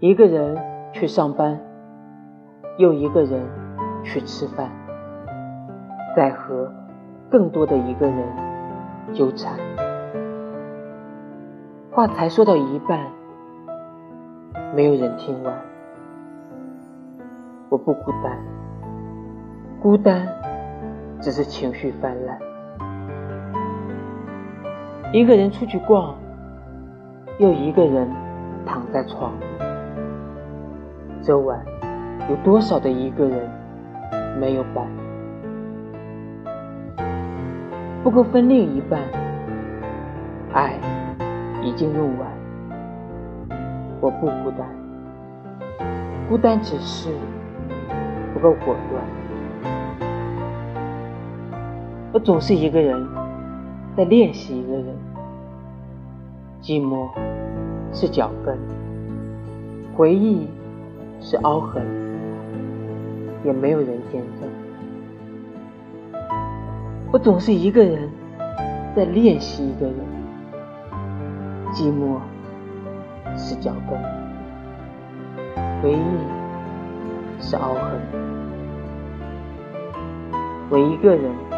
一个人去上班，又一个人去吃饭，在和更多的一个人纠缠。话才说到一半，没有人听完。我不孤单，孤单只是情绪泛滥。一个人出去逛，又一个人躺在床。昨晚有多少的一个人没有伴？不够分另一半，爱已经用完。我不孤单，孤单只是不够果断。我总是一个人。在练习一个人，寂寞是脚跟，回忆是凹痕，也没有人见证。我总是一个人在练习一个人，寂寞是脚跟，回忆是凹痕，我一个人。